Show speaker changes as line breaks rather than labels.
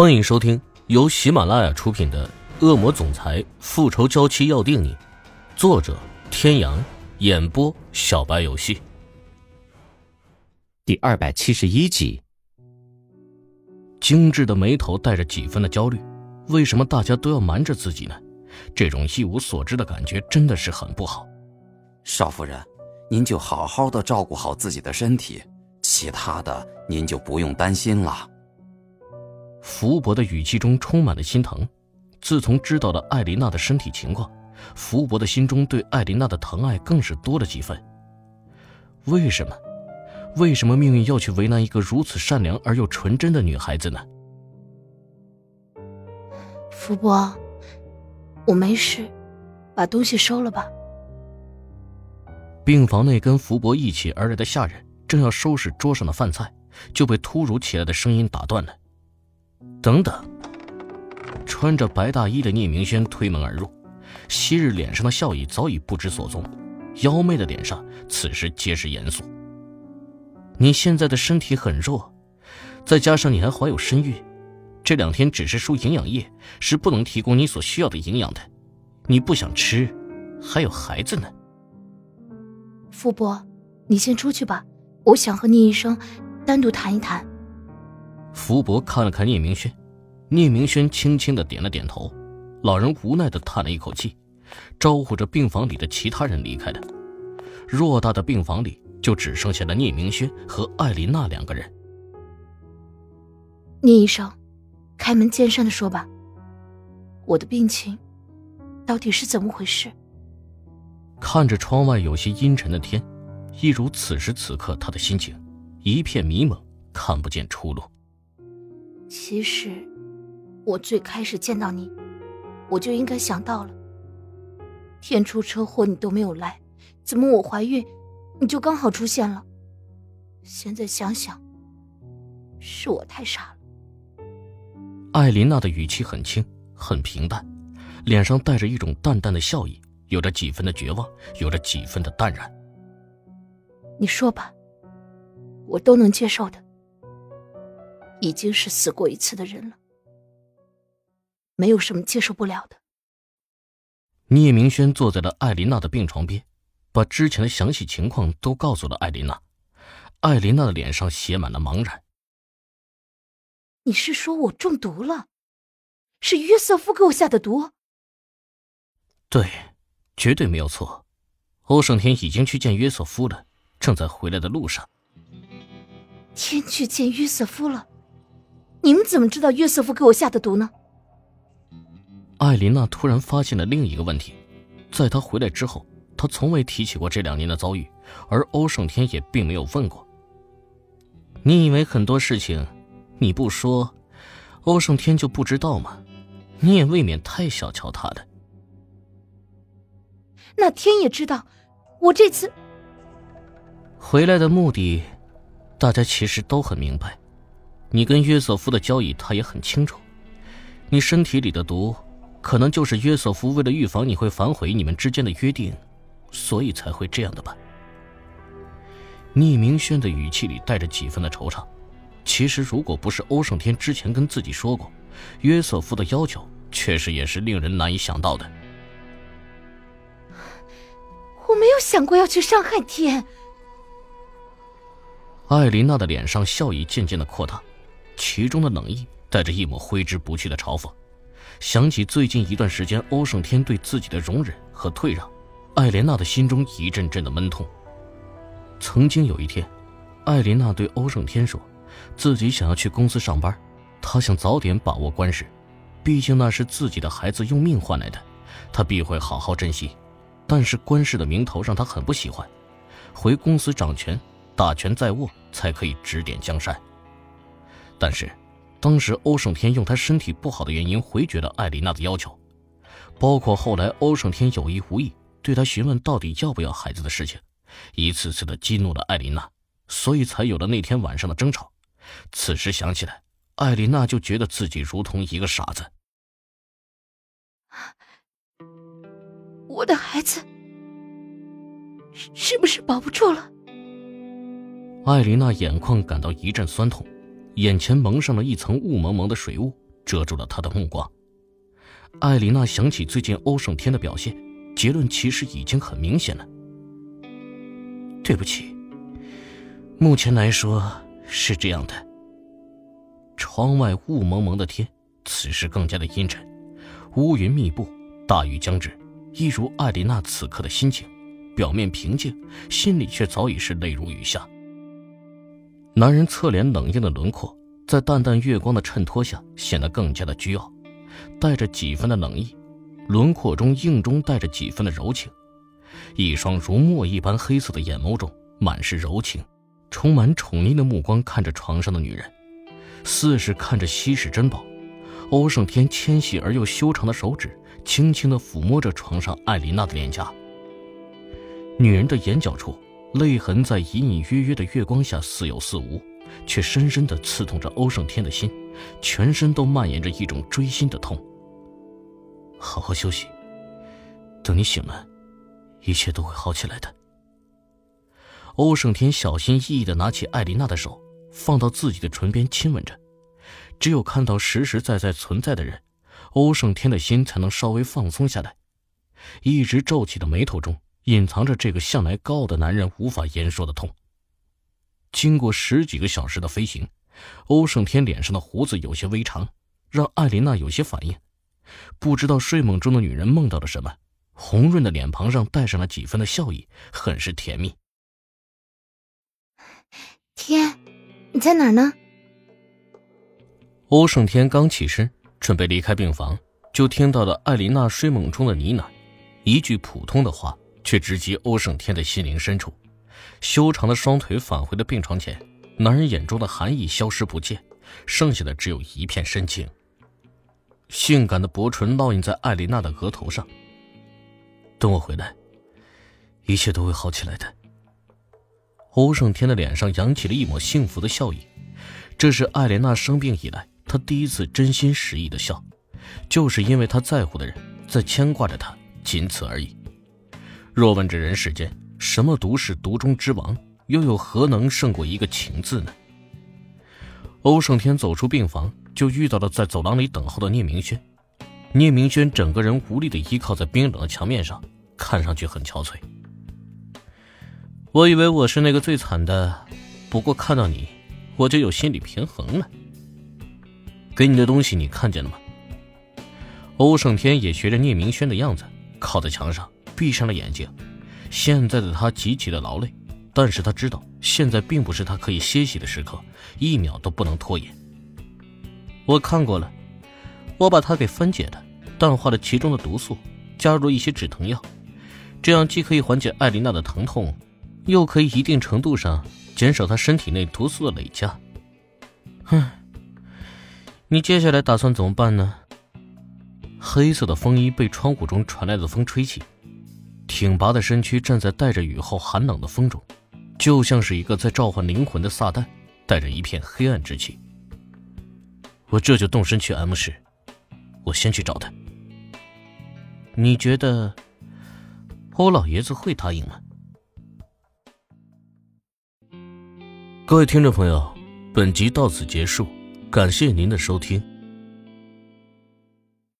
欢迎收听由喜马拉雅出品的《恶魔总裁复仇娇妻要定你》，作者：天阳，演播：小白游戏。
第二百七十一集。
精致的眉头带着几分的焦虑，为什么大家都要瞒着自己呢？这种一无所知的感觉真的是很不好。
少夫人，您就好好的照顾好自己的身体，其他的您就不用担心了。
福伯的语气中充满了心疼。自从知道了艾琳娜的身体情况，福伯的心中对艾琳娜的疼爱更是多了几分。为什么？为什么命运要去为难一个如此善良而又纯真的女孩子呢？
福伯，我没事，把东西收了吧。
病房内跟福伯一起而来的下人正要收拾桌上的饭菜，就被突如其来的声音打断了。等等！穿着白大衣的聂明轩推门而入，昔日脸上的笑意早已不知所踪，妖媚的脸上此时皆是严肃。你现在的身体很弱，再加上你还怀有身孕，这两天只是输营养液是不能提供你所需要的营养的。你不想吃，还有孩子呢。
傅伯，你先出去吧，我想和聂医生单独谈一谈。
福伯看了看聂明轩，聂明轩轻轻的点了点头。老人无奈的叹了一口气，招呼着病房里的其他人离开的。偌大的病房里，就只剩下了聂明轩和艾琳娜两个人。
聂医生，开门见山的说吧，我的病情到底是怎么回事？
看着窗外有些阴沉的天，一如此时此刻他的心情，一片迷蒙，看不见出路。
其实，我最开始见到你，我就应该想到了。天出车祸你都没有来，怎么我怀孕，你就刚好出现了？现在想想，是我太傻了。
艾琳娜的语气很轻，很平淡，脸上带着一种淡淡的笑意，有着几分的绝望，有着几分的淡然。
你说吧，我都能接受的。已经是死过一次的人了，没有什么接受不了的。
聂明轩坐在了艾琳娜的病床边，把之前的详细情况都告诉了艾琳娜。艾琳娜的脸上写满了茫然。
你是说我中毒了？是约瑟夫给我下的毒？
对，绝对没有错。欧胜天已经去见约瑟夫了，正在回来的路上。
天去见约瑟夫了。你们怎么知道约瑟夫给我下的毒呢？
艾琳娜突然发现了另一个问题，在她回来之后，她从未提起过这两年的遭遇，而欧胜天也并没有问过。你以为很多事情你不说，欧胜天就不知道吗？你也未免太小瞧他了。
那天也知道，我这次
回来的目的，大家其实都很明白。你跟约瑟夫的交易，他也很清楚。你身体里的毒，可能就是约瑟夫为了预防你会反悔你们之间的约定，所以才会这样的吧？聂明轩的语气里带着几分的惆怅。其实，如果不是欧胜天之前跟自己说过，约瑟夫的要求确实也是令人难以想到的。
我没有想过要去伤害天。
艾琳娜的脸上笑意渐渐的扩大。其中的冷意带着一抹挥之不去的嘲讽，想起最近一段时间欧胜天对自己的容忍和退让，艾莲娜的心中一阵阵的闷痛。曾经有一天，艾琳娜对欧胜天说，自己想要去公司上班，她想早点把握官事，毕竟那是自己的孩子用命换来的，她必会好好珍惜。但是官事的名头让她很不喜欢，回公司掌权，大权在握，才可以指点江山。但是，当时欧胜天用他身体不好的原因回绝了艾琳娜的要求，包括后来欧胜天有意无意对他询问到底要不要孩子的事情，一次次的激怒了艾琳娜，所以才有了那天晚上的争吵。此时想起来，艾琳娜就觉得自己如同一个傻子。
我的孩子是不是保不住了？
艾琳娜眼眶感到一阵酸痛。眼前蒙上了一层雾蒙蒙的水雾，遮住了他的目光。艾琳娜想起最近欧胜天的表现，结论其实已经很明显了。对不起，目前来说是这样的。窗外雾蒙蒙的天，此时更加的阴沉，乌云密布，大雨将至，一如艾琳娜此刻的心情，表面平静，心里却早已是泪如雨下。男人侧脸冷硬的轮廓，在淡淡月光的衬托下，显得更加的倨傲。带着几分的冷意，轮廓中硬中带着几分的柔情，一双如墨一般黑色的眼眸中满是柔情，充满宠溺的目光看着床上的女人，似是看着稀世珍宝。欧胜天纤细而又修长的手指轻轻地抚摸着床上艾琳娜的脸颊，女人的眼角处泪痕在隐隐约约的月光下似有似无，却深深地刺痛着欧胜天的心。全身都蔓延着一种锥心的痛。好好休息，等你醒了，一切都会好起来的。欧胜天小心翼翼的拿起艾琳娜的手，放到自己的唇边亲吻着。只有看到实实在在存在的人，欧胜天的心才能稍微放松下来。一直皱起的眉头中，隐藏着这个向来高傲的男人无法言说的痛。经过十几个小时的飞行。欧胜天脸上的胡子有些微长，让艾琳娜有些反应。不知道睡梦中的女人梦到了什么，红润的脸庞上带上了几分的笑意，很是甜蜜。
天，你在哪儿呢？
欧胜天刚起身准备离开病房，就听到了艾琳娜睡梦中的呢喃，一句普通的话，却直击欧胜天的心灵深处。修长的双腿返回了病床前。男人眼中的寒意消失不见，剩下的只有一片深情。性感的薄唇烙印在艾琳娜的额头上。等我回来，一切都会好起来的。欧胜天的脸上扬起了一抹幸福的笑意，这是艾琳娜生病以来他第一次真心实意的笑，就是因为他在乎的人在牵挂着他，仅此而已。若问这人世间什么毒是毒中之王？又有何能胜过一个情字呢？欧胜天走出病房，就遇到了在走廊里等候的聂明轩。聂明轩整个人无力的依靠在冰冷的墙面上，看上去很憔悴。我以为我是那个最惨的，不过看到你，我就有心理平衡了。给你的东西你看见了吗？欧胜天也学着聂明轩的样子，靠在墙上，闭上了眼睛。现在的他极其的劳累。但是他知道，现在并不是他可以歇息的时刻，一秒都不能拖延。我看过了，我把它给分解了，淡化了其中的毒素，加入了一些止疼药，这样既可以缓解艾琳娜的疼痛，又可以一定程度上减少她身体内毒素的累加。哼，你接下来打算怎么办呢？黑色的风衣被窗户中传来的风吹起，挺拔的身躯站在带着雨后寒冷的风中。就像是一个在召唤灵魂的撒旦，带着一片黑暗之气。我这就动身去 M 市，我先去找他。你觉得欧老爷子会答应吗？各位听众朋友，本集到此结束，感谢您的收听。